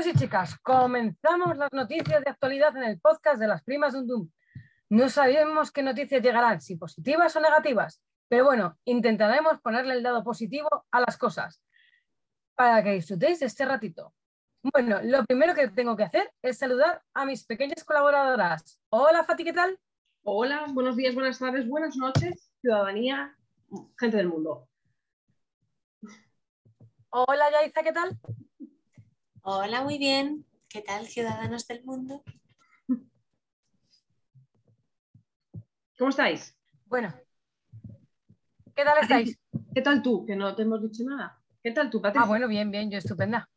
Chicos y chicas, comenzamos las noticias de actualidad en el podcast de las primas Dundum. No sabemos qué noticias llegarán, si positivas o negativas, pero bueno, intentaremos ponerle el lado positivo a las cosas para que disfrutéis de este ratito. Bueno, lo primero que tengo que hacer es saludar a mis pequeñas colaboradoras. Hola Fati, ¿qué tal? Hola, buenos días, buenas tardes, buenas noches, ciudadanía, gente del mundo. Hola Yaiza, ¿qué tal? Hola, muy bien. ¿Qué tal, ciudadanos del mundo? ¿Cómo estáis? Bueno, ¿qué tal estáis? ¿Qué tal tú? Que no te hemos dicho nada. ¿Qué tal tú, Patricia? Ah, bueno, bien, bien, yo estupenda.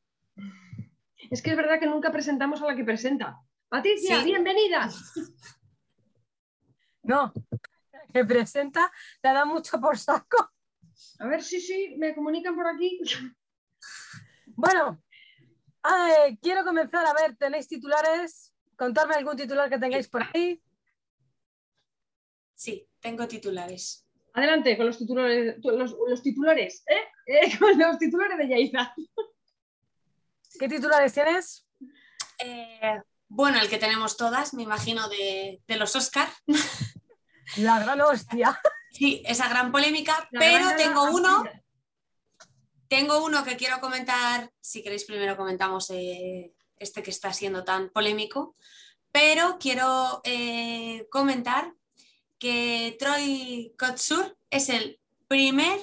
Es que es verdad que nunca presentamos a la que presenta. Patricia, bienvenida. No, que presenta, te da mucho por saco. A ver, sí, sí, me comunican por aquí. Bueno, quiero comenzar a ver, ¿tenéis titulares? Contarme algún titular que tengáis por ahí. Sí, tengo titulares. Adelante con los titulares, los, titulares, ¿eh? ¿eh? Con los titulares de Yaiza. ¿Qué titulares tienes? Eh, bueno, el que tenemos todas, me imagino, de, los Oscar. La gran hostia. Sí, esa gran polémica, pero tengo uno tengo uno que quiero comentar, si queréis primero comentamos eh, este que está siendo tan polémico, pero quiero eh, comentar que Troy Kotsur es el primer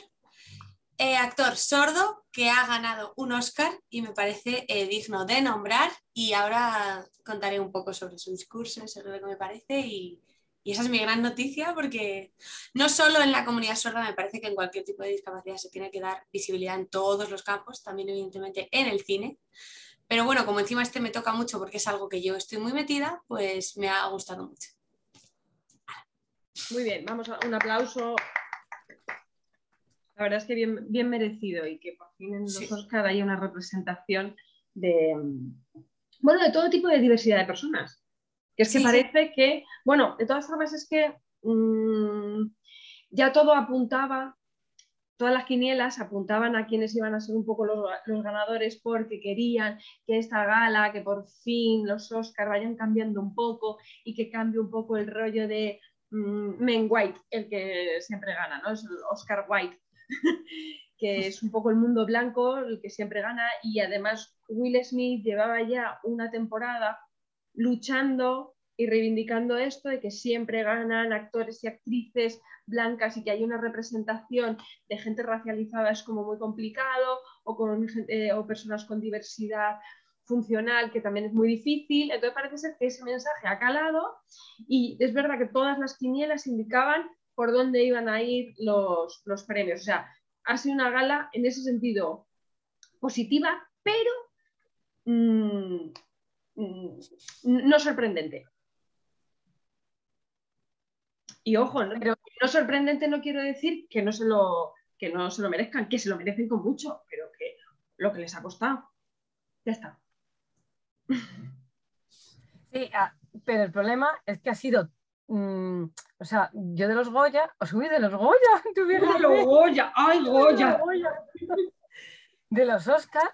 eh, actor sordo que ha ganado un Oscar y me parece digno de nombrar. Y ahora contaré un poco sobre su discurso, sobre lo que me parece y, y esa es mi gran noticia porque no solo en la comunidad sorda, me parece que en cualquier tipo de discapacidad se tiene que dar visibilidad en todos los campos, también evidentemente en el cine. Pero bueno, como encima este me toca mucho porque es algo que yo estoy muy metida, pues me ha gustado mucho. Muy bien, vamos a un aplauso. La verdad es que bien, bien merecido y que por fin en los Oscar haya una representación de, bueno, de todo tipo de diversidad de personas que es que parece que, bueno, de todas formas es que mm, ya todo apuntaba, todas las quinielas apuntaban a quienes iban a ser un poco los, ganadores porque querían que esta gala, que por fin los Oscar vayan cambiando un poco y que cambie un poco el rollo de mm, Men White, el que siempre gana, ¿no? Es el Oscar White. que es un poco el mundo blanco el que siempre gana y además Will Smith llevaba ya una temporada luchando y reivindicando esto de que siempre ganan actores y actrices blancas y que hay una representación de gente racializada es como muy complicado o, con, eh, o personas con diversidad funcional que también es muy difícil. Entonces parece ser que ese mensaje ha calado y es verdad que todas las quinielas indicaban por dónde iban a ir los, premios. O sea, ha sido una gala en ese sentido positiva, pero Mm, no sorprendente. Y ojo, ¿no? pero no sorprendente no quiero decir que no se lo que no se lo merezcan, que se lo merecen con mucho, pero que lo que les ha costado. Ya está. Sí, ah, pero el problema es que ha sido mm, o sea, yo de los Goya, os subí de los Goya, de los Goya, ay Goya. De los Oscar,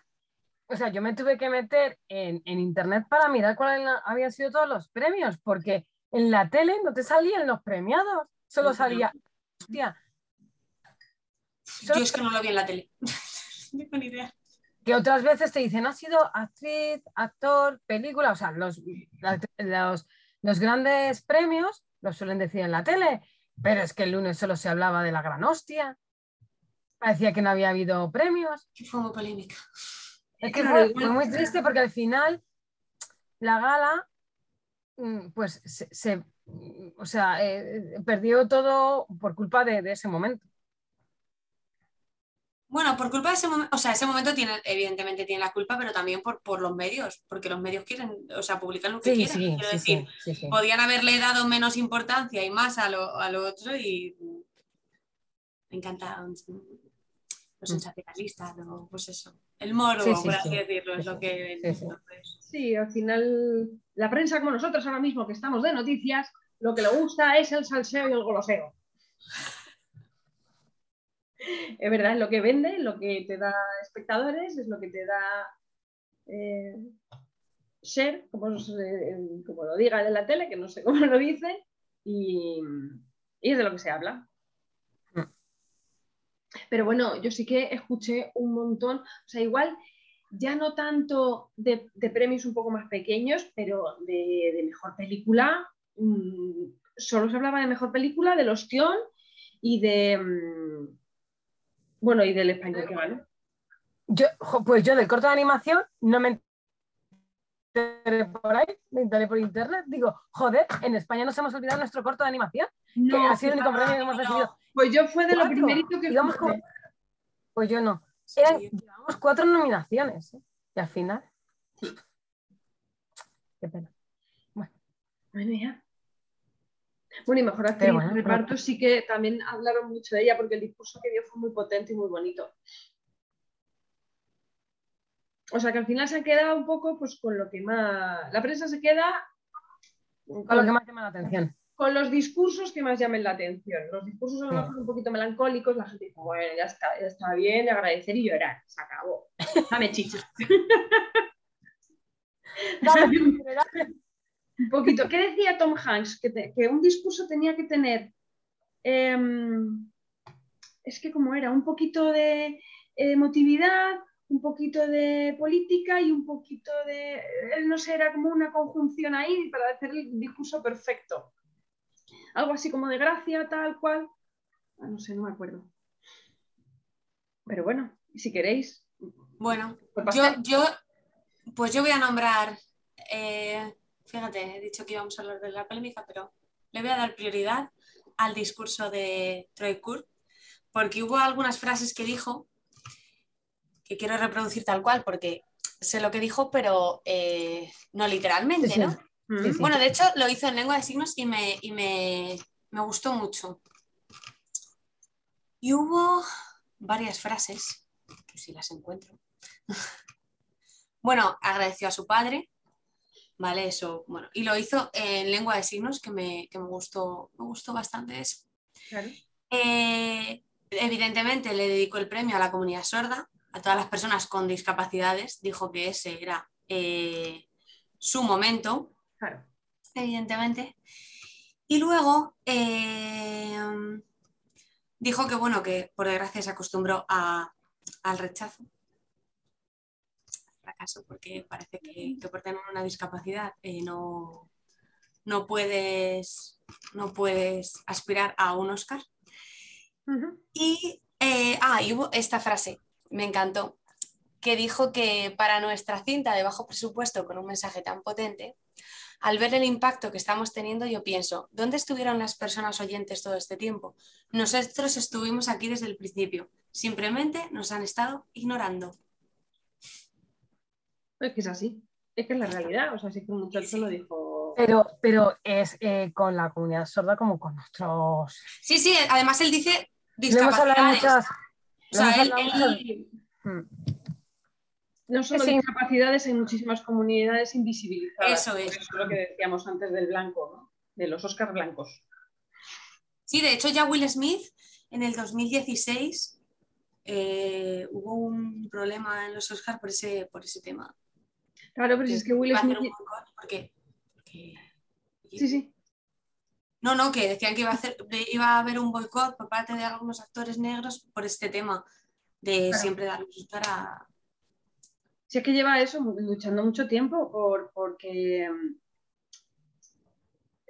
o sea, yo me tuve que meter en, internet para mirar cuáles habían sido todos los premios, porque en la tele no te salían los premiados, solo salía. Hostia. Yo es que no lo vi en la tele. no tengo ni idea. Que otras veces te dicen, ha sido actriz, actor, película, o sea, los, los, los grandes premios los suelen decir en la tele, pero es que el lunes solo se hablaba de la gran hostia. Parecía que no había habido premios. Que fue muy polémica. Es que fue, muy triste porque al final la gala, mm, pues se, o sea, eh, perdió todo por culpa de, ese momento. Bueno, por culpa de ese momento, o sea, ese momento tiene, evidentemente tiene la culpa, pero también por, por los medios, porque los medios quieren, o sea, publican lo que quieren. Quiero decir, podían haberle dado menos importancia y más a lo, a lo otro y me encanta los mm. sensacionalistas, pues eso, el moro, por así decirlo, es lo que... Sí, al final la prensa como nosotros ahora mismo que estamos de noticias, lo que le gusta es el salseo y el goloseo. es verdad, es lo que vende, lo que te da espectadores, es lo que te da... Eh, share, como, como lo diga en la tele, que no sé cómo lo dice, y, es de lo que se habla. Pero bueno, yo sí que escuché un montón, o sea, igual ya no tanto de, premios un poco más pequeños, pero de, mejor película, mm, solo se hablaba de mejor película, del ostión y de, mm, bueno, y del español que ganó. Yo, pues yo del corto de animación no me enteré por ahí, me enteré por internet. Digo, joder, en España nos hemos olvidado nuestro corto de animación, no, que ha sido el único premio que hemos recibido. Pues yo fue de lo primerito que digamos Pues yo no. llevamos cuatro nominaciones ¿eh? y al final. Qué pena. Bueno, bueno ya. Bueno, y mejor actriz bueno, reparto sí que también hablaron mucho de ella porque el discurso que dio fue muy potente y muy bonito. O sea que al final se ha quedado un poco pues con lo que más. La prensa se queda. Con, lo que más llama la atención. Con los discursos que más llamen la atención. Los discursos a lo mejor un poquito melancólicos, la gente dice, bueno, ya está, ya está bien, agradecer y llorar. Se acabó. Dame chicha. Dame, un poquito. ¿Qué decía Tom Hanks? Que, un discurso tenía que tener. Em, es que como era, un poquito de emotividad, un poquito de política y un poquito de, no sé, era como una conjunción ahí para hacer el discurso perfecto. Algo así como de gracia, tal cual. Ah, no sé, no me acuerdo. Pero bueno, si queréis. Bueno, yo, yo, pues yo voy a nombrar, eh, fíjate, he dicho que íbamos a hablar de la polémica, pero le voy a dar prioridad al discurso de Troy Kurt, porque hubo algunas frases que dijo que quiero reproducir tal cual porque sé lo que dijo, pero eh, no literalmente, ¿no? Bueno, de hecho lo hizo en lengua de signos y me, me, gustó mucho. Y hubo varias frases, que si las encuentro. bueno, agradeció a su padre, ¿vale? Eso, bueno, y lo hizo en lengua de signos, que me, gustó, me gustó bastante eso. Eh, evidentemente le dedicó el premio a la comunidad sorda, a todas las personas con discapacidades, dijo que ese era eh, su momento, evidentemente. Y luego eh, dijo que, bueno, que por desgracia se acostumbró al rechazo, fracaso, porque parece que, por tener una discapacidad eh, no, no, puedes, no puedes aspirar a un Oscar. Y, ah, y hubo esta frase, me encantó, que dijo que para nuestra cinta de bajo presupuesto con un mensaje tan potente, al ver el impacto que estamos teniendo, yo pienso, ¿dónde estuvieron las personas oyentes todo este tiempo? Nosotros estuvimos aquí desde el principio, simplemente nos han estado ignorando. Es que es así, es que es la realidad, o sea, sí que un muchacho lo dijo. Pero, pero es eh, con la comunidad sorda como con nuestros. Sí, sí, además él dice discapacidades. O sea, él, hmm. No solo sí. discapacidades, hay muchísimas comunidades invisibilizadas. Eso es. Eso es lo que decíamos antes del blanco, ¿no? de los Oscars blancos. Sí, de hecho ya Will Smith en el 2016 eh, hubo un problema en los Oscars por ese, por ese tema. Claro, pero si es que Will Smith... Porque, porque... Sí, sí. No, no, que decían que iba a, hacer, iba a haber un boicot por parte de algunos actores negros por este tema de siempre dar luz para. Si es que lleva eso luchando mucho tiempo por porque mm,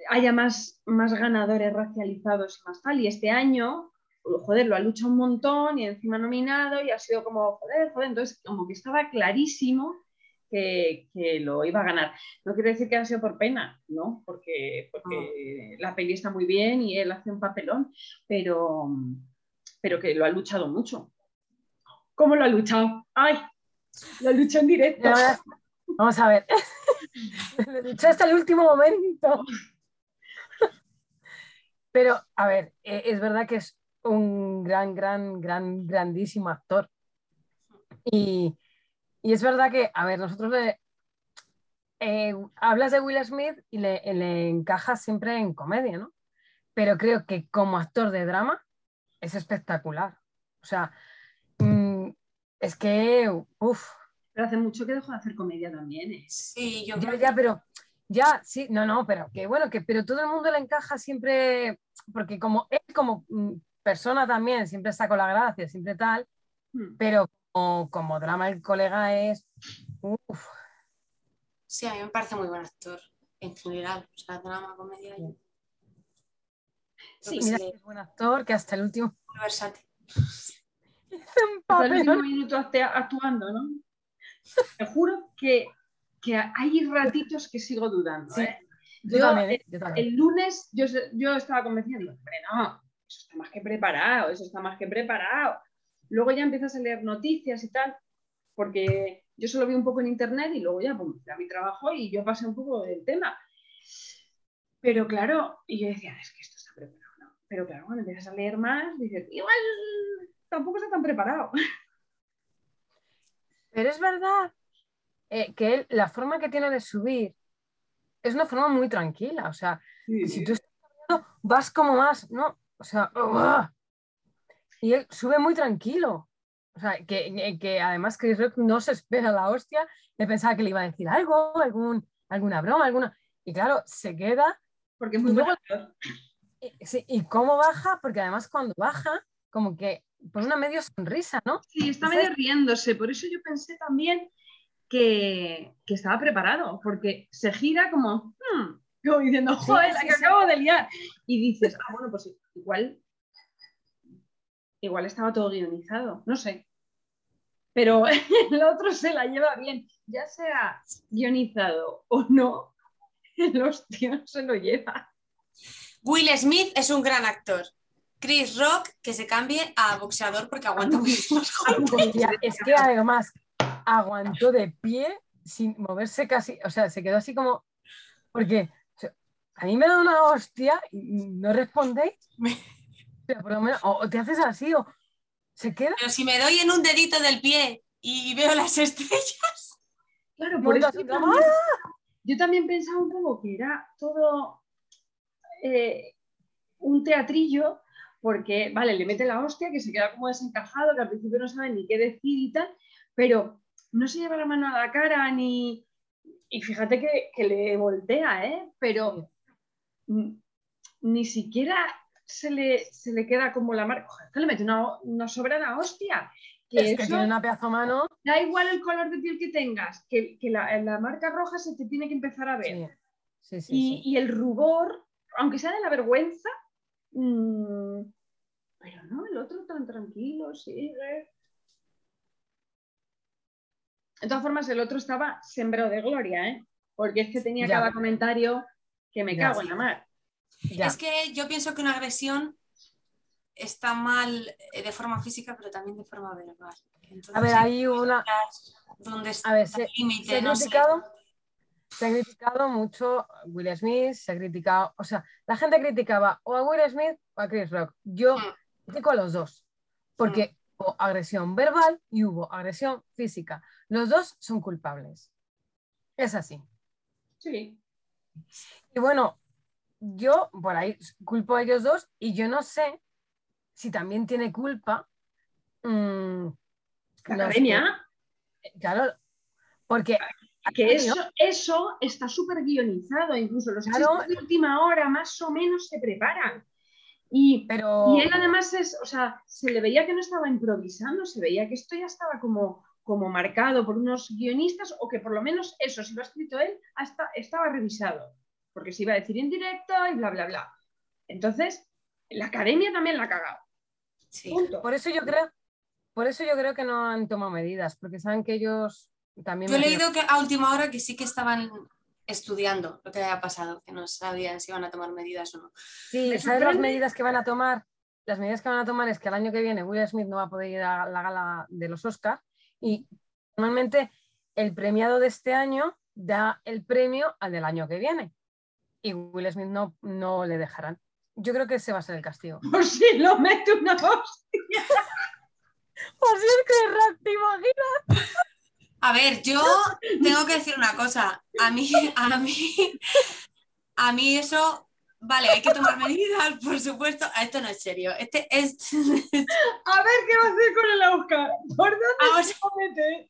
haya más, más ganadores racializados y más tal. Y este año, joder, lo ha luchado un montón y encima nominado y ha sido como, joder, joder. Entonces, como que estaba clarísimo que, lo iba a ganar. No quiere decir que ha sido por pena, ¿no? Porque, porque la peli está muy bien y él hace un papelón, pero, pero que lo ha luchado mucho. ¿Cómo lo ha luchado? ¡Ay! Lo luchado en directo. Vamos a ver. lo luchó hasta el último momento. Pero, a ver, e, es verdad que es un gran, gran, gran, grandísimo actor. Y, y es verdad que, a ver, nosotros le, eh, hablas de Will Smith y le, le encaja siempre en comedia, ¿no? Pero creo que como actor de drama es espectacular. O sea, es que, uff. Pero hace mucho que dejó de hacer comedia también. ¿eh? Sí, yo Ya, creo ya, que- pero, ya, sí, no, no, pero que bueno, que pero todo el mundo le encaja siempre, porque como él como mm, persona también siempre está con la gracia, siempre tal, Hmm. pero como, como drama el colega es, uf, Sí, a mí me parece muy buen actor en general. O sea, drama, comedia. yo sí, mira le- es buen actor, que hasta el último muy versátil. Hasta el último minuto actuando, ¿no? Te juro que, que hay ratitos que sigo dudando. Sí. ¿eh? Yo, Yo, también, ¿eh? Yo también. El lunes yo, yo estaba convencida, digo, hombre, no, eso está más que preparado, eso está más que preparado. Luego ya empiezas a leer noticias y tal, porque yo solo vi un poco en internet y luego ya pues, fui a mi trabajo y yo pasé un poco del tema. Pero claro, y yo decía, es que esto está preparado, ¿no? Pero claro, cuando empiezas a leer más, dices, igual tampoco está tan preparado. Pero es verdad eh, que él, la forma que tiene de subir es una forma muy tranquila, o sea, si tú estás vas como más, ¿no? O sea, y él sube muy tranquilo. O sea, que, que además Chris Rock no se espera la hostia, le pensaba que le iba a decir algo, algún, alguna broma, alguna. Y claro, se queda. Porque es muy luego-. Y, sí, ¿y cómo baja? Porque además cuando baja, como que pone una medio sonrisa, ¿no? Sí, está ¿Sabes? medio riéndose, por eso yo pensé también que, que estaba preparado, porque se gira como, "Hmm", como diciendo, joder, la sí, que sí. acabo de liar. Y dices, ah, bueno, pues igual, igual estaba todo guionizado, no sé. Pero el otro se la lleva bien, ya sea guionizado o no, el hostia se lo lleva. Will Smith es un gran actor. Chris Rock, que se cambie a boxeador porque aguanta muy bien. Ya, es que además aguantó de pie sin moverse casi, o sea, se quedó así como, porque o sea, a mí me da una hostia y no respondéis, pero por lo menos, o, o te haces así o se queda. Pero si me doy en un dedito del pie y veo las estrellas, Claro, por eso también, yo también pensaba un poco que era todo eh, un teatrillo, porque, vale, le mete la hostia, que se queda como desencajado, que al principio no sabe ni qué decir y tal, pero no se lleva la mano a la cara ni... Y fíjate que, que le voltea, ¿eh? Pero ni siquiera se le, se le queda como la marca. Que le mete una, una sobrada hostia. Que Es que eso- tiene una pedazo mano. Da igual el color de piel que tengas, que, que la, la marca roja se te tiene que empezar a ver. Sí, sí, sí. y, sí. y el rubor, aunque sea de la vergüenza, mm, pero no, el otro tan tranquilo, sigue. De todas formas, el otro estaba sembrado de gloria, ¿eh? Porque es que tenía Ya. cada comentario que me Ya. cago en la mar. Ya. es que yo pienso que una agresión está mal eh, de forma física, pero también de forma verbal. Entonces, A ver, hay una. ¿Dónde está A ver, el se, límite? se ha No sé. Se ha criticado mucho Will Smith, se ha criticado, o sea, la gente criticaba o a Will Smith o a Chris Rock. Yo Mm. critico a los dos, porque hubo agresión verbal y hubo agresión física. Los dos son culpables. Es así. Sí. Y bueno, yo por ahí culpo a ellos dos y yo no sé si también tiene culpa. mm, La los academia, que- claro, porque que eso, eso está súper guionizado, incluso los Claro. de última hora más o menos se preparan. Y pero Y él además es, o sea, se le veía que no estaba improvisando, se veía que esto ya estaba como, como marcado por unos guionistas o que por lo menos eso, si lo ha escrito él, hasta estaba revisado, porque se iba a decir en directo y bla, bla, bla. Entonces, la academia también la ha cagado. Sí. Punto. Por eso yo creo, por eso yo creo que no han tomado medidas, porque saben que ellos también. Yo he leído que a última hora que sí que estaban estudiando lo que había pasado, que no sabían si iban a tomar medidas o no. Sí, ¿sabes las medidas que van a tomar? Las medidas que van a tomar es que el año que viene Will Smith no va a poder ir a la gala de los Oscars y normalmente el premiado de este año da el premio al del año que viene y Will Smith no, no le dejarán. Yo creo que ese va a ser el castigo. Por si lo mete una hostia. Por si es que ¿te imaginas? A ver, yo tengo que decir una cosa. A mí, a mí, a mí eso, vale, hay que tomar medidas, por supuesto. Esto no es serio. Este es. A ver qué va a hacer con el Oscar. ¿Por dónde Vamos, se va a meter?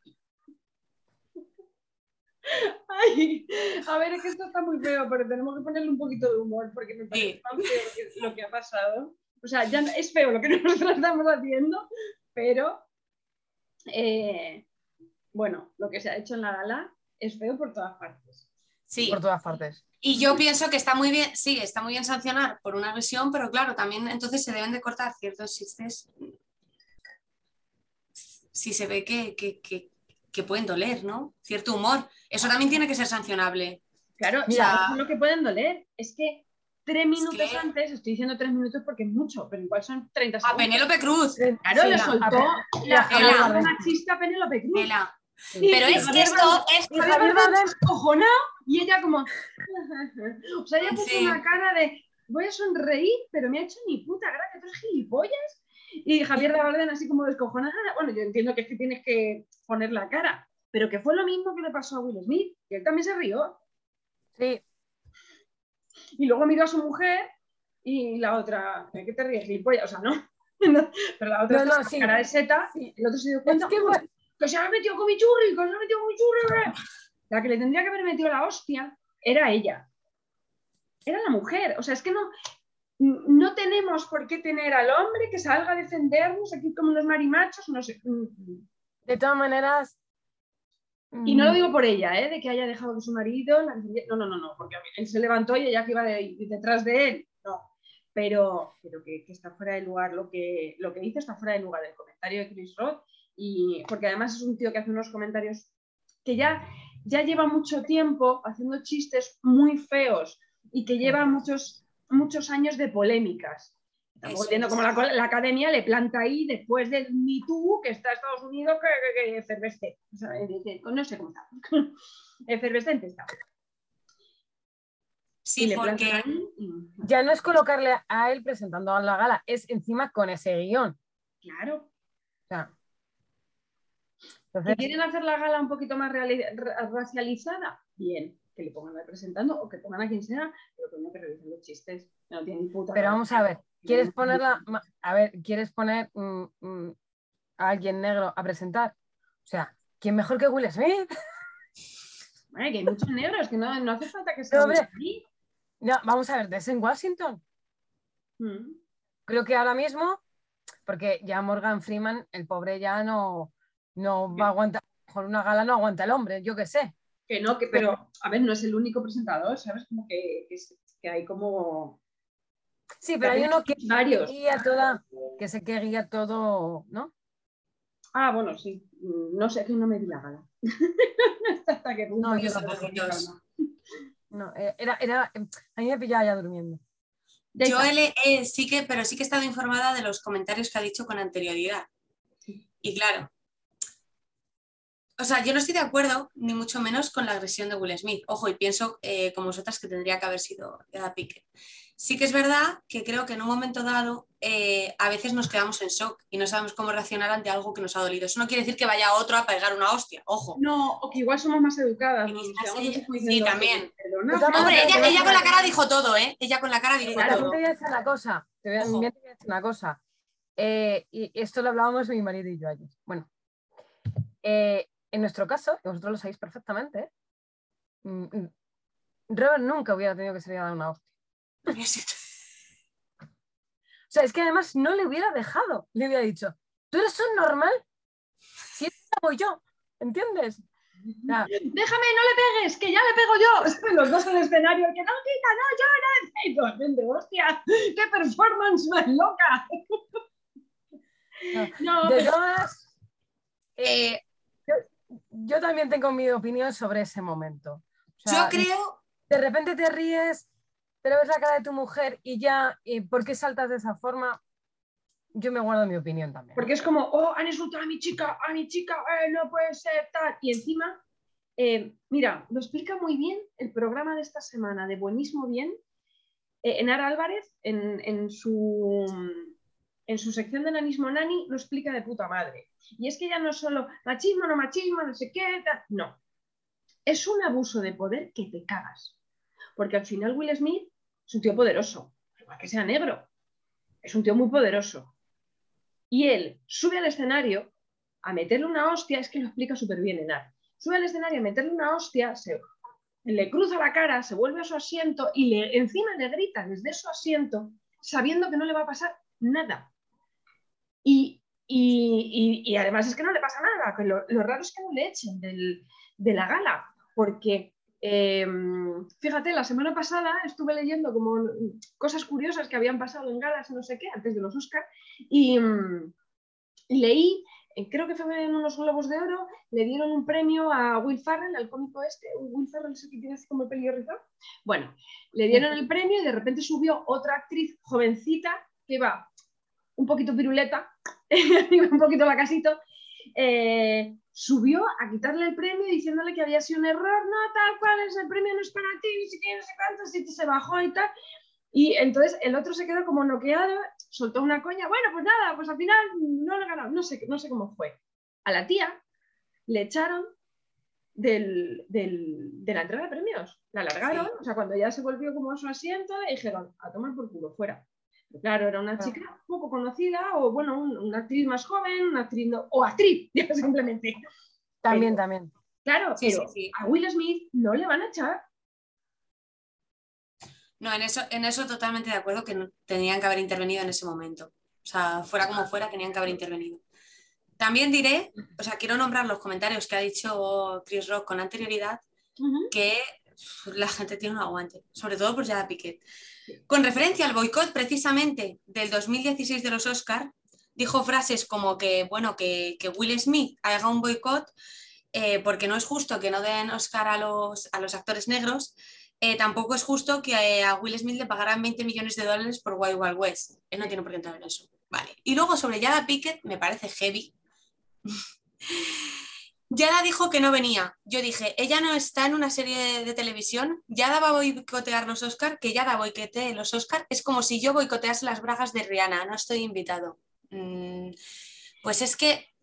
Ay, a ver, es que esto está muy feo, pero tenemos que ponerle un poquito de humor porque me parece tan feo lo que, lo que ha pasado. O sea, ya no- es feo lo que nosotros estamos haciendo, pero eh, bueno, lo que se ha hecho en la gala es feo por todas partes. Sí, Por todas partes. y yo pienso que está muy bien, sí, está muy bien sancionar por una agresión, pero claro, también entonces se deben de cortar ciertos chistes si se ve que, que- que- que pueden doler, ¿no? Cierto humor. Eso también tiene que ser sancionable. Claro, Mira. o sea, lo que pueden doler. Es que tres minutos que- antes, estoy diciendo tres minutos porque es mucho, pero igual son 30 A segundos. Penélope Cruz, Claro, Sí, le la- soltó a- la, Javier la Bardem. machista a Penélope Cruz. Pero es que esto es descojonado y ella como... o sea, ella puso Sí. una cara de voy a sonreír, pero me ha hecho ni puta gracia, tú eres gilipollas. Y Javier de Bardem así como descojonada. Bueno, yo entiendo que es que tienes que poner la cara, pero que fue lo mismo que le pasó a Will Smith, que él también se rió. Sí, Y luego miró a su mujer y la otra, ¿de qué te ríes, gilipollas? O sea, no. Pero la otra No, sí. cara de seta y el otro se dio cuenta Es que, "Uy, bueno, que se ha metido con mi churri, que se ha metido con mi churri. La que le tendría que haber metido la hostia era ella. Era la mujer. O sea, es que no, no tenemos por qué tener al hombre que salga a defendernos aquí como los marimachos, no sé. de todas maneras. Y no lo mm, digo por ella, ¿eh? de que haya dejado que su marido. la. No, no, no, no, porque él se levantó y ella que iba de- detrás de él. No. Pero, pero que, que está fuera de lugar. Lo que, lo que dice está fuera de lugar el comentario de Chris Rock. Y porque además es un tío que hace unos comentarios que ya, ya lleva mucho tiempo haciendo chistes muy feos y que lleva muchos, muchos años de polémicas. Estamos Eso viendo como la, la academia le planta ahí después del Me Too que está Estados Unidos que, que, que efervesce. O sea, eh, que- no sé cómo está. Efervescente está. Sí, le porque Ya no es colocarle a él presentando a la gala, es encima con ese guion. Claro. O sea, ¿Que entonces, quieren hacer la gala un poquito más racializada? Bien, que le pongan al presentando o que pongan a quien sea, pero coño que revisen los chistes. No tienen puta pero vamos a ver, ¿quieres ponerla, a ver, ¿quieres poner mm, mm, a alguien negro a presentar? O sea, ¿quién mejor que Will Smith? Que hay muchos negros, que no, no hace falta que sea ahí. No, vamos a ver, en Washington. Mm. Creo que ahora mismo, porque ya Morgan Freeman, el pobre ya no, no va a aguantar, con una gala no aguanta el hombre, yo qué sé. Que no, que, pero a ver, no es el único presentador, ¿sabes? Como que, que, hay como Sí, pero hay uno que varios. guía toda, que sé que guía todo, ¿no? Ah, bueno, sí. No sé, que no me vi la gala. Hasta que No, yo tampoco. No, eh, era, era, a mí me pillaba ya durmiendo. Yo he le- eh, sí que, pero sí que he estado informada de los comentarios que ha dicho con anterioridad. Y claro, o sea, yo no estoy de acuerdo, ni mucho menos con la agresión de Will Smith. Ojo, y pienso eh, como vosotras que tendría que haber sido Eda Pique. Sí que es verdad que creo que en un momento dado eh, a veces nos quedamos en shock y no sabemos cómo reaccionar ante algo que nos ha dolido. Eso no quiere decir que vaya otro a pegar una hostia, ojo. No, o que igual somos más educadas. ¿no? Sí, también. Hombre, ella, con la cara dijo todo, ¿eh? Ella con la cara dijo También todo. te voy a decir una cosa, te voy a, voy decir una cosa. Eh, y esto lo hablábamos mi marido y yo ayer. Bueno, eh, en nuestro caso, y vosotros lo sabéis perfectamente, mm, mm, Robert nunca hubiera tenido que salir a dar una hostia. O sea, es que además no le hubiera dejado, le hubiera dicho, ¿tú eres un normal? Si esta voy yo, ¿entiendes? Déjame, no le pegues, que ya le pego yo. Los dos en el escenario, que no, quita, no, yo no. Y vente, hostia, qué performance más loca. No, de pero- todas, eh, yo, también tengo mi opinión sobre ese momento. O sea, Yo creo, de repente te ríes, pero ves la cara de tu mujer y ya, ¿y ¿por qué saltas de esa forma? Yo me guardo mi opinión también. Porque es como, oh, han insultado a mi chica, a mi chica, eh, no puede ser tal. Y encima, eh, mira, lo explica muy bien el programa de esta semana de Buenísimo Bien. Eh, Enara Álvarez, en, en su, en su sección de Nanismo Nani, lo explica de puta madre. Y es que ya no es solo machismo, no machismo, no sé qué, tal. no. Es un abuso de poder que te cagas. Porque al final Will Smith es un tío poderoso, igual que sea negro. Es un tío muy poderoso y él sube al escenario a meterle una hostia, es que lo explica súper bien Enar. sube al escenario a meterle una hostia, se, le cruza la cara, se vuelve a su asiento y le, encima le grita desde su asiento, sabiendo que no le va a pasar nada. Y, además es que no le pasa nada, lo, raro es que no le echen de la gala, porque em, fíjate, la semana pasada estuve leyendo como cosas curiosas que habían pasado en galas, no sé qué, antes de los Oscars, y leí eh, creo que fue en unos Globos de Oro, le dieron un premio a Will Ferrell, al cómico este, Will Ferrell es el que tiene así como el rizado. Bueno, le dieron el premio y de repente subió otra actriz jovencita que va un poquito piruleta, un poquito la casito, eh, subió a quitarle el premio diciéndole que había sido un error, no, tal cual, es el premio no es para ti, ni siquiera no sé cuánto, si se bajó y tal. Y entonces el otro se quedó como noqueado soltó una coña, bueno, pues nada, pues al final no lo ganado, no sé, no sé cómo fue. A la tía le echaron del, de la entrega de premios, la alargaron, o sea, cuando ya se volvió como a su asiento, le dijeron, a tomar por culo, fuera. Claro, era una chica poco conocida, o bueno, una actriz más joven, una actriz, o actriz, simplemente. También, también. Claro, pero a Will Smith no le van a echar no, en eso, en eso totalmente de acuerdo que tenían que haber intervenido en ese momento. O sea, fuera como fuera, tenían que haber intervenido. También diré, o sea, quiero nombrar los comentarios que ha dicho Chris Rock con anterioridad, que la gente tiene un aguante, sobre todo por Jada Piquet. Con referencia al boicot precisamente del 2016 de los Oscar, dijo frases como que, bueno, que, Will Smith haga un boicot eh, porque no es justo que no den Oscar a los, a los actores negros eh, tampoco es justo que eh, a Will Smith le pagaran 20 millones de dólares por Wild Wild West. Él no tiene por qué entrar en eso. Vale. Y luego sobre Yada Pickett, me parece heavy. Yada dijo que no venía. Yo dije, ella no está en una serie de, televisión. Yada va a boicotear los Oscar, que Yada boicotee los Oscar. Es como si yo boicotease las bragas de Rihanna. No estoy invitado. Mm, pues es que.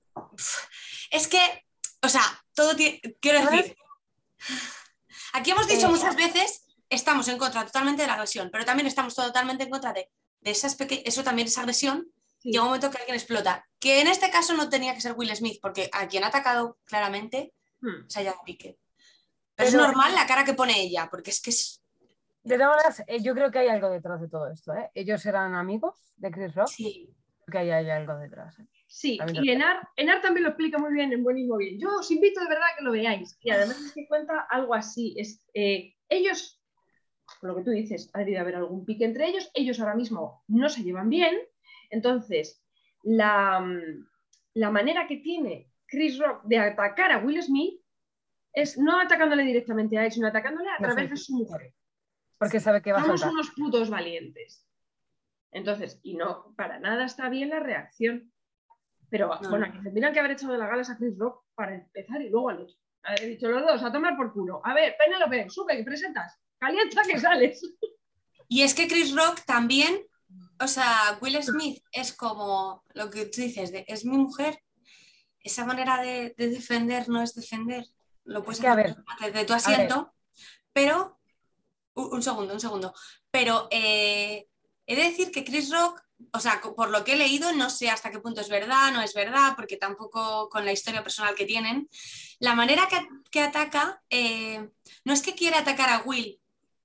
Es que. O sea, todo tiene. Quiero decir. Aquí hemos dicho muchas veces, estamos en contra totalmente de la agresión, pero también estamos totalmente en contra de, esas eso también es agresión. Llega un momento que alguien explota. Que en este caso no tenía que ser Will Smith, porque a quien ha atacado claramente hmm. es a Jack Piquet. Pero, es normal la cara que pone ella, porque es que es. De todas maneras, eh, yo creo que hay algo detrás de todo esto. ¿eh? Ellos eran amigos de Chris Rock. Sí. Que hay, hay algo detrás. ¿eh? Sí, y Enar, Enar también lo explica muy bien en Buenísimo Bien. Yo os invito de verdad a que lo veáis. Y además es que cuenta algo así. Es, eh, ellos, por lo que tú dices, ha debido haber algún pique entre ellos. Ellos ahora mismo no se llevan bien. Entonces, la, la manera que tiene Chris Rock de atacar a Will Smith es no atacándole directamente a él, sino atacándole a través de su mujer. Porque sabe que va a Somos unos putos valientes. Entonces, y no, para nada está bien la reacción. Pero bueno, que tendrían que haber echado de la gala a Chris Rock para empezar y luego al otro. Haber dicho los dos, a tomar por culo. A ver, Penélope, sube, que presentas. Calienta que sales. Y es que Chris Rock también, o sea, Will Smith es como lo que tú dices, de, es mi mujer. Esa manera de, defender no es defender. Lo puedes hacer de tu asiento, pero. Un, segundo, un segundo. Pero eh, he de decir que Chris Rock o sea, por lo que he leído, no sé hasta qué punto es verdad, no es verdad, porque tampoco con la historia personal que tienen, la manera que, ataca, eh, no es que quiera atacar a Will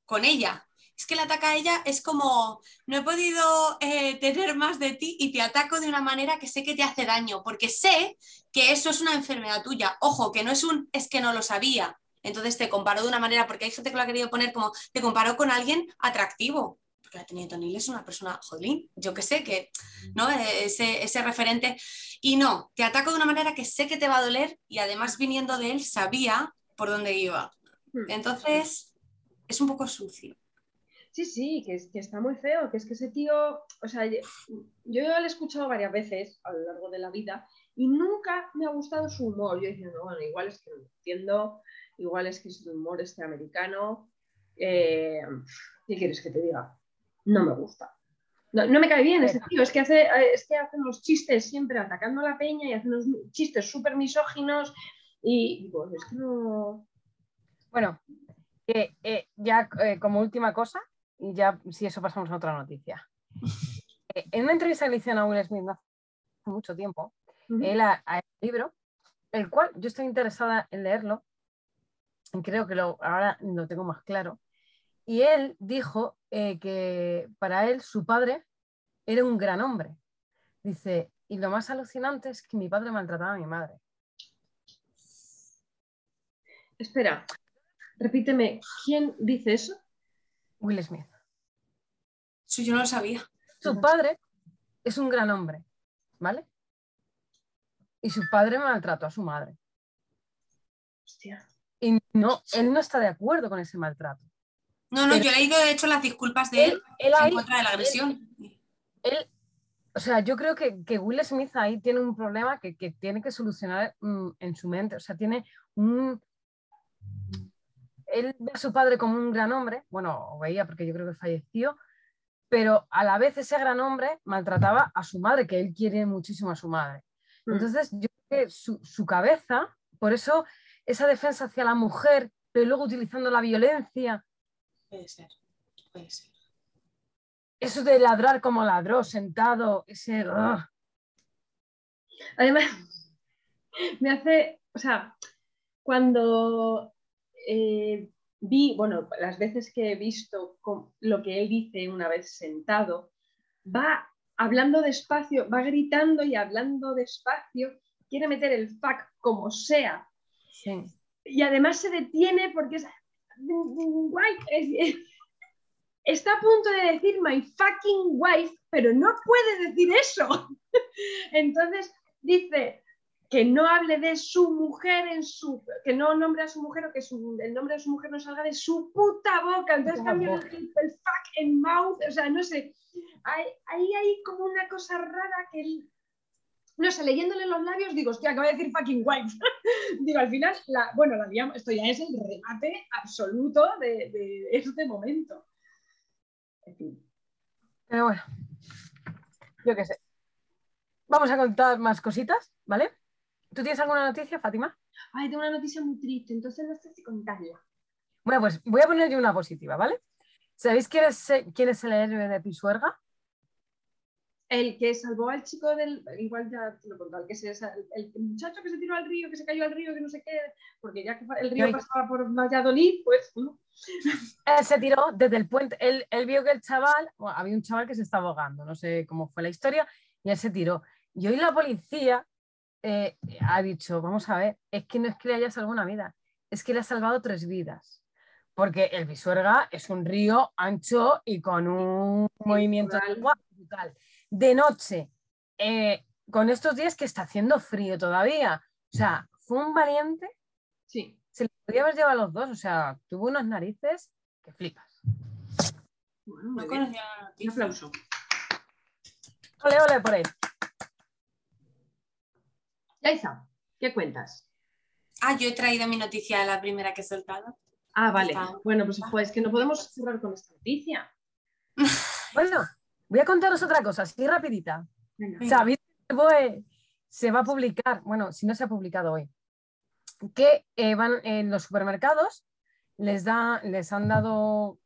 con ella, es que la ataca a ella es como, no he podido eh, tener más de ti y te ataco de una manera que sé que te hace daño, porque sé que eso es una enfermedad tuya. Ojo, que no es un, es que no lo sabía. Entonces te comparo de una manera, porque hay gente que lo ha querido poner como, te comparo con alguien atractivo porque la Teniente O'Neill es una persona, jodín, yo que sé, que, ¿no? Ese, ese referente. Y no, te ataco de una manera que sé que te va a doler y además viniendo de él sabía por dónde iba. Hmm. Entonces, es un poco sucio. Sí, sí, que, que, está muy feo, que es que ese tío, o sea, yo, lo he escuchado varias veces a lo largo de la vida y nunca me ha gustado su humor. Yo diciendo, bueno, igual es que no lo entiendo, igual es que es un humor este americano. Eh, ¿Qué quieres que te diga? no me gusta. No, me cae bien ese tío, es que, hace, es que hace unos chistes siempre atacando a la peña y hace unos chistes súper misóginos y digo, es que no... Bueno, eh, eh, ya como última cosa, y ya si eso pasamos a otra noticia. en una entrevista que le hicieron a Will Smith hace mucho tiempo, él el libro el cual yo estoy interesada en leerlo, y creo que lo, ahora lo tengo más claro, y él dijo eh, que para él su padre era un gran hombre. Dice, y lo más alucinante es que mi padre maltrataba a mi madre. Espera, repíteme, ¿quién dice eso? Will Smith. Sí, yo no lo sabía. Su padre es un gran hombre, ¿vale? Y su padre maltrató a su madre. Hostia. Y no, él no está de acuerdo con ese maltrato. No, no, yo he leído de hecho las disculpas de él, Él, él en ahí, contra de la agresión. él- o sea, yo creo que, que Will Smith ahí tiene un problema que, que tiene que solucionar mm, en su mente. O sea, tiene un... Él ve a su padre como un gran hombre, bueno, o veía porque yo creo que falleció, pero a la vez ese gran hombre maltrataba a su madre, que él quiere muchísimo a su madre. Mm. Entonces, yo creo que su, su cabeza, por eso esa defensa hacia la mujer, pero luego utilizando la violencia, Puede ser, puede ser. eso de ladrar como ladró, sentado, ese... ugh. Además, me hace, o sea, cuando eh, vi, bueno, las veces que he visto con- lo que él dice una vez sentado, va hablando despacio, va gritando y hablando despacio, quiere meter el fuck como sea, Sí. y además se detiene porque es- está a punto de decir my fucking wife, pero no puede decir eso. Entonces dice que no hable de su mujer en su, que no nombre a su mujer o que su- el nombre de su mujer no salga de su puta boca. Entonces Puta cambia el, el fuck en mouth, o sea, no sé. Ahí hay como una cosa rara que él, no sé, leyéndole los labios digo, hostia, acaba de decir fucking wife. digo, al final, la, bueno, la liamos, esto ya es el remate absoluto de, de este momento. En fin. Pero bueno, yo qué sé. Vamos a contar más cositas, ¿vale? ¿Tú tienes alguna noticia, Fátima? Ay, tengo una noticia muy triste, entonces no sé si contarla. Bueno, pues voy a poner yo una positiva, ¿vale? ¿Sabéis quién es, quién es el héroe de Pisuerga? El que salvó al chico del. Igual ya te lo he contado, el, que se, el, el muchacho que se tiró al río, que se cayó al río, que no sé qué, porque ya que el río pasaba por Valladolid, pues. ¿no? Él se tiró desde el puente. Él, él vio que el chaval, bueno, había un chaval que se estaba ahogando, no sé cómo fue la historia, y él se tiró. Y hoy la policía eh, ha dicho: Vamos a ver, es que no es que le haya salvado una vida, es que le ha salvado tres vidas. Porque el Pisuerga es un río ancho y con un movimiento de agua brutal. De noche, eh, con estos días que está haciendo frío todavía. O sea, fue un valiente Sí. se le podía haber llevado a los dos, o sea, tuvo unas narices que flipas. Bueno, muy No bien. conocía Un aplauso. Ole, ole por ahí. Yaisa, ¿qué cuentas? Ah, yo he traído mi noticia, la primera que he soltado. Ah, vale. Está. Bueno, pues, pues que no podemos cerrar con esta noticia. Bueno, voy a contaros otra cosa, así rapidita. Sabéis que se va a publicar, bueno, si no se ha publicado hoy, que eh, van en los supermercados, les, da, les han dado,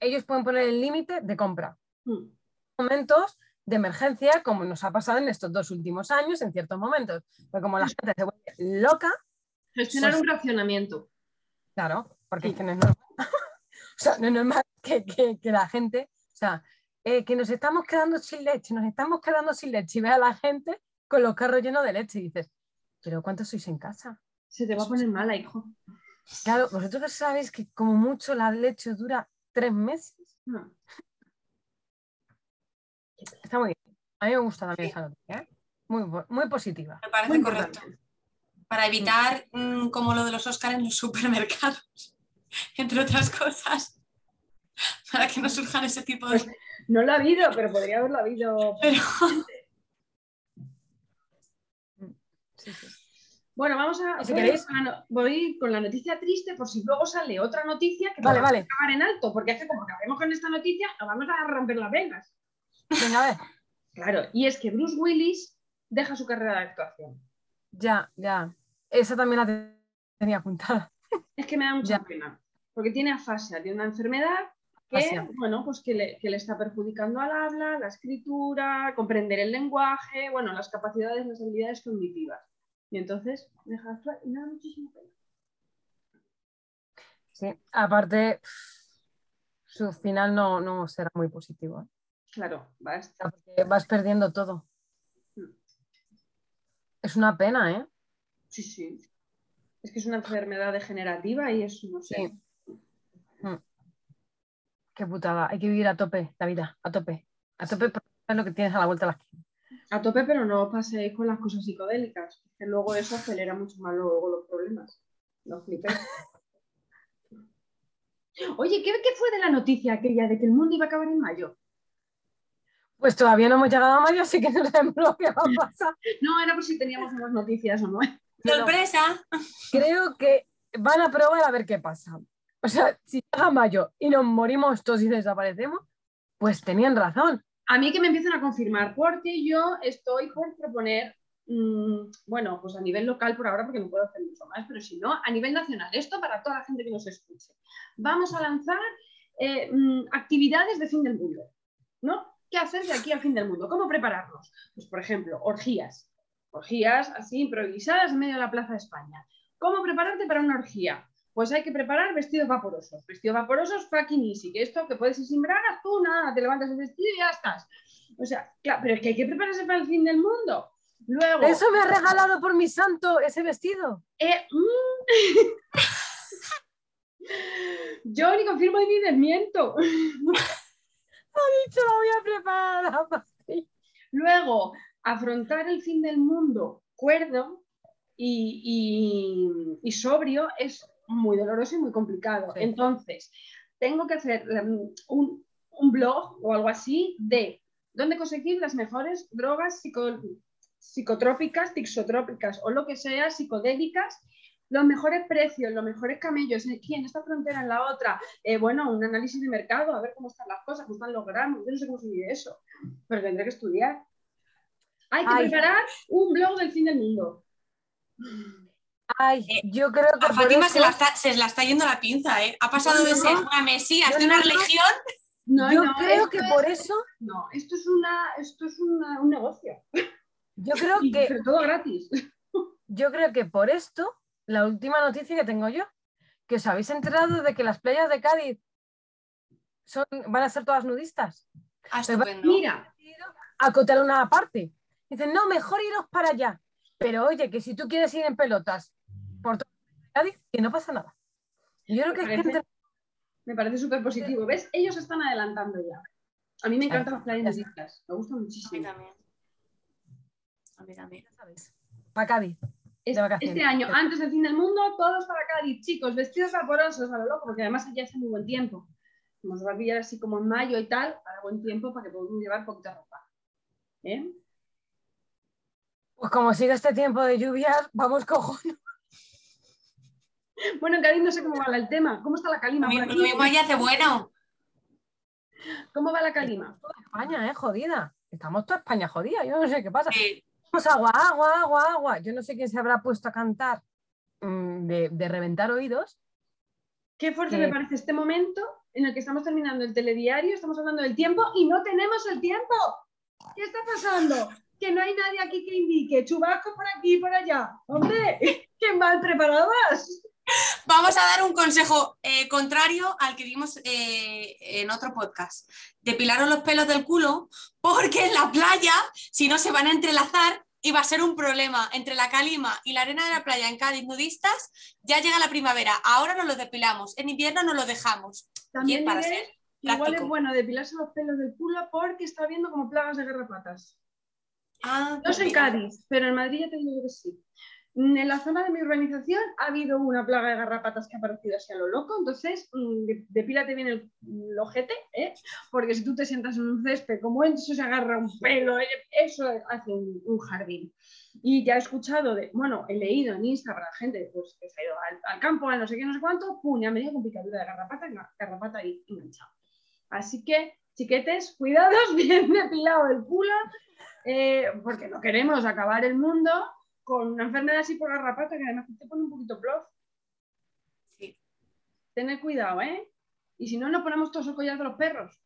ellos pueden poner el límite de compra. Mm. Momentos de emergencia, como nos ha pasado en estos dos últimos años, en ciertos momentos. Porque como la gente se vuelve loca, Gestionar Pues- un racionamiento. Claro, porque Sí. es que no es normal. o sea, no es normal que, que- que la gente, o sea, eh, que nos estamos quedando sin leche, nos estamos quedando sin leche y ve a la gente con los carros llenos de leche y dices, pero ¿cuántos sois en casa? Se te va a poner mala, hijo. Claro, vosotros sabéis que como mucho la leche dura tres meses. No. Está muy bien. A mí me gusta también Sí. esa noticia, ¿eh? Muy, muy positiva. Me parece Muy correcto. importante. Para evitar, mm, como lo de los Oscars en los supermercados, entre otras cosas. Para que no surjan ese tipo de. Pues- No lo ha habido, pero podría haberlo habido. Pero Sí, sí. Bueno, vamos a. Si voy, queréis- con la no- voy con la noticia triste por si luego sale otra noticia que Vale, vale. acabar en alto, porque es que como acabemos con esta noticia, nos vamos a romper las venas. Venga, a ver. Claro, y es que Bruce Willis deja su carrera de actuación. Ya, ya. Esa también la te- tenía apuntada. Es que me da mucha Ya. pena, porque tiene afasia, tiene una enfermedad que, Afasia. bueno, pues que le, que le está perjudicando al habla, la escritura, comprender el lenguaje, bueno, las capacidades, las habilidades cognitivas. Y entonces deja actuar y me da muchísimo pena. Sí, aparte, su final no, no será muy positivo. ¿eh? Claro. Porque vas perdiendo todo. Mm. Es una pena, ¿eh? Sí, sí. Es que es una enfermedad degenerativa y es, no sé. Sí. Mm. Qué putada. Hay que vivir a tope la vida, a tope. A tope porque es lo que tienes a la vuelta de la esquina. A tope, pero no os paséis con las cosas psicodélicas, que luego eso acelera mucho más luego los problemas. No flipéis. Oye, ¿qué, ¿qué fue de la noticia aquella de que el mundo iba a acabar en mayo? Pues todavía no hemos llegado a mayo, así que no sabemos lo que va a pasar. No, era por si teníamos unas noticias o no. ¡Sorpresa! Creo que van a probar a ver qué pasa. O sea, si llega mayo y nos morimos todos y desaparecemos, pues tenían razón. A mí que me empiecen a confirmar, porque yo estoy por proponer, mm, bueno, pues a nivel local por ahora, porque no puedo hacer mucho más, pero si no, a nivel nacional, esto para toda la gente que nos escuche. Vamos a lanzar eh, mm, actividades de fin del mundo, ¿no? ¿Qué hacer de aquí al fin del mundo? ¿Cómo prepararnos? Pues, por ejemplo, orgías. Orgías así improvisadas en medio de la Plaza de España. ¿Cómo prepararte para una orgía? Pues hay que preparar vestidos vaporosos. Vestidos vaporosos fucking easy. Que esto que puedes ir sin bragas, tú nada, te levantas el vestido y ya estás. O sea, claro, pero es que hay que prepararse para el fin del mundo. Luego. Eso me ha regalado por mi santo ese vestido. Eh, mm. Yo ni confirmo ni desmiento. Ha dicho, lo voy a preparar. Luego, afrontar el fin del mundo cuerdo y, y- y sobrio es muy doloroso y muy complicado. Sí. Entonces, tengo que hacer um, un, un blog o algo así de dónde conseguir las mejores drogas psico- psicotrópicas, tixotrópicas o lo que sea, psicodélicas, los mejores precios, los mejores camellos, aquí en esta frontera, en la otra, Eh, bueno, un análisis de mercado, a ver cómo están las cosas, cómo están los gramos, yo no sé cómo se mide eso, pero tendré que estudiar. Hay que Ay. preparar un blog del fin del mundo. Ay, Eh, yo creo que A Fátima eso- se, la está, se la está yendo la pinza, ¿eh? Ha pasado de ser una mesías de una no, no. religión. No, yo no, creo que es- por eso, No, esto es, una, esto es una- un negocio. yo creo Y que, sobre todo gratis. yo creo que por esto, la última noticia que tengo yo, que os habéis enterado de que las playas de Cádiz son, van a ser todas nudistas. Ah, va- estupendo. Mira, acotar una parte. Dicen, no, mejor iros para allá. Pero oye, que si tú quieres ir en pelotas por todo Cádiz, que no pasa nada. Yo creo que es parece- gente... me parece súper positivo. ¿Ves? Ellos están adelantando ya. A mí me encantan las playas nudistas. Me gustan A mí muchísimo. también. A mí también. Para Cádiz. Es- de vacaciones. Este año, antes del fin del mundo, todos para Cádiz, chicos, vestidos vaporosos a lo loco, porque además allá hace muy buen tiempo. Nos va a pillar así como en mayo y tal, para buen tiempo, para que podamos llevar poquita ropa. ¿Eh? Pues como sigue este tiempo de lluvias, vamos cojones. Bueno, en Cádiz no sé cómo va el tema. ¿Cómo está la calima Lo mismo, aquí? lo mismo allá hace bueno. ¿Cómo va la calima? España, ¿eh? Jodida. Estamos toda España jodida. Yo no sé qué pasa. Sí. Vamos agua, agua, agua, agua. Yo no sé quién se habrá puesto a cantar mm, de, de reventar oídos. Qué fuerte me parece este momento en el que estamos terminando el telediario, estamos hablando del tiempo y no tenemos el tiempo. ¿Qué está pasando? Que no hay nadie aquí que indique chubasco por aquí y por allá. Hombre, qué mal preparadas. Vamos a dar un consejo eh, contrario al que dimos eh, en otro podcast. Depilaros los pelos del culo porque en la playa, si no se van a entrelazar, y va a ser un problema entre la calima y la arena de la playa en Cádiz nudistas. Ya llega la primavera, ahora nos lo depilamos, en invierno nos lo dejamos. También para ser igual es bueno depilarse los pelos del culo porque está habiendo como plagas de garrapatas. Ah, No sé en. Cádiz, pero en Madrid ya te digo que sí. Mm, En la zona de mi urbanización ha habido una plaga de garrapatas que ha aparecido así a lo loco, entonces mm, de- depílate bien el, ojete, ¿eh? porque si tú te sientas en un césped, como eso se agarra un pelo, ¿eh? eso hace un, un jardín. Y ya he escuchado, de, bueno, he leído en Instagram gente pues, que se ha ido al, al campo, a no sé qué, no sé cuánto, pum, ya me dio con picadura de garrapata, ga- garrapata ahí enganchado. Así que, chiquetes, cuidados, bien depilado el culo, eh, porque no queremos acabar el mundo con una enfermedad así por garrapata que además te pone un poquito plof. Sí. Tened cuidado, ¿eh? Y si no, nos ponemos todos el collar de los perros.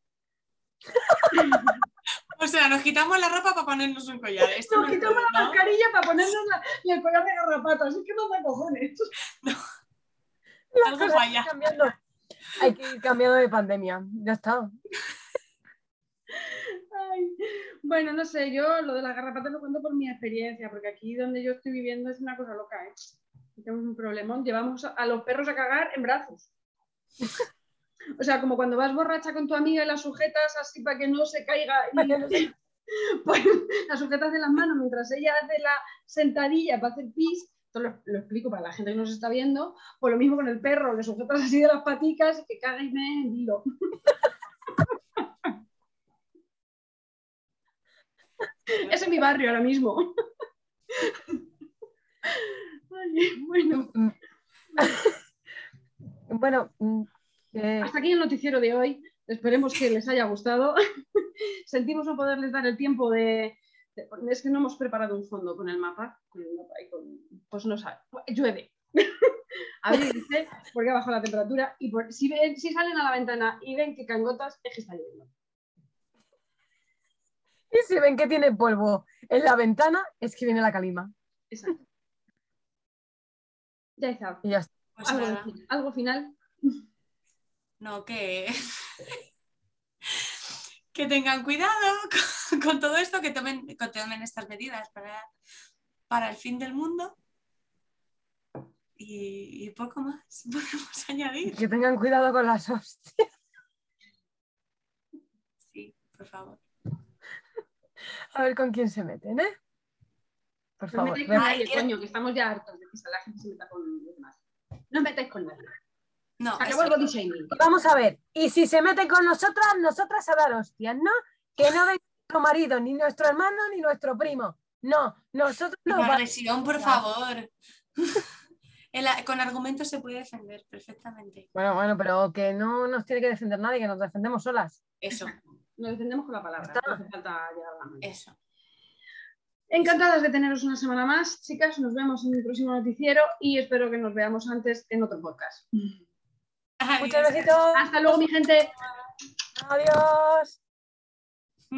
O sea, nos quitamos la ropa para ponernos un collar. Esto Nos no quitamos la ¿no? mascarilla para ponernos la- y el collar de garrapatas. Es que no da cojones. Las Algo cambiando. Hay que ir cambiando de pandemia. Ya está. Bueno, no sé, yo lo de las garrapatas lo cuento por mi experiencia, porque aquí donde yo estoy viviendo es una cosa loca, ¿eh? Tenemos un problemón, llevamos a- los perros a cagar en brazos. O sea, como cuando vas borracha con tu amiga y la sujetas así para que no se caiga, y, pues la sujetas de las manos mientras ella hace la sentadilla para hacer pis. Esto lo, lo explico para la gente que nos está viendo. Pues lo mismo con el perro, le sujetas así de las paticas y que caga y me en hilo. Es mi barrio ahora mismo. Ay, bueno, Mm, Bueno, mm, eh, hasta aquí el noticiero de hoy. Esperemos que les haya gustado. Sentimos no poderles dar el tiempo de, de- Es que no hemos preparado un fondo con el mapa. Con el mapa y con- pues no sabe. Llueve. A ver, dice, porque ha bajado la temperatura. Y por- si, ven- si salen a la ventana y ven que caen gotas, es que está lloviendo. Y si ven que tiene polvo en la ventana, es que viene la calima. Exacto. Ya está. Y ya está. Pues Algo, nada, algo final. no, que... que tengan cuidado con, con todo esto, que tomen, que tomen estas medidas para, para el fin del mundo. Y, y poco más podemos añadir. Que tengan cuidado con las hostias. Sí, por favor. A ver con quién se meten, ¿eh? Por No favor. Ay, nadie, quiero- coño, que estamos ya hartos de que la gente se meta con los demás. No os metáis con nadie. No, Se acabó el eso- body shaming. Vamos a ver. Y si se meten con nosotras, nosotras a dar hostias, ¿no? Que no venga nuestro marido, ni nuestro hermano, ni nuestro primo. No, nosotros no. agresión, por favor. El- con argumentos se puede defender perfectamente. Bueno, bueno, pero que no nos tiene que defender nadie, que nos defendemos solas. Eso, Nos defendemos con la palabra. Está. No hace falta llegar a la mano. eso. Encantadas de teneros una semana más, chicas. Nos vemos en el próximo noticiero y espero que nos veamos antes en otro podcast. Muchos Adiós. besitos. Hasta luego, mi gente. Adiós.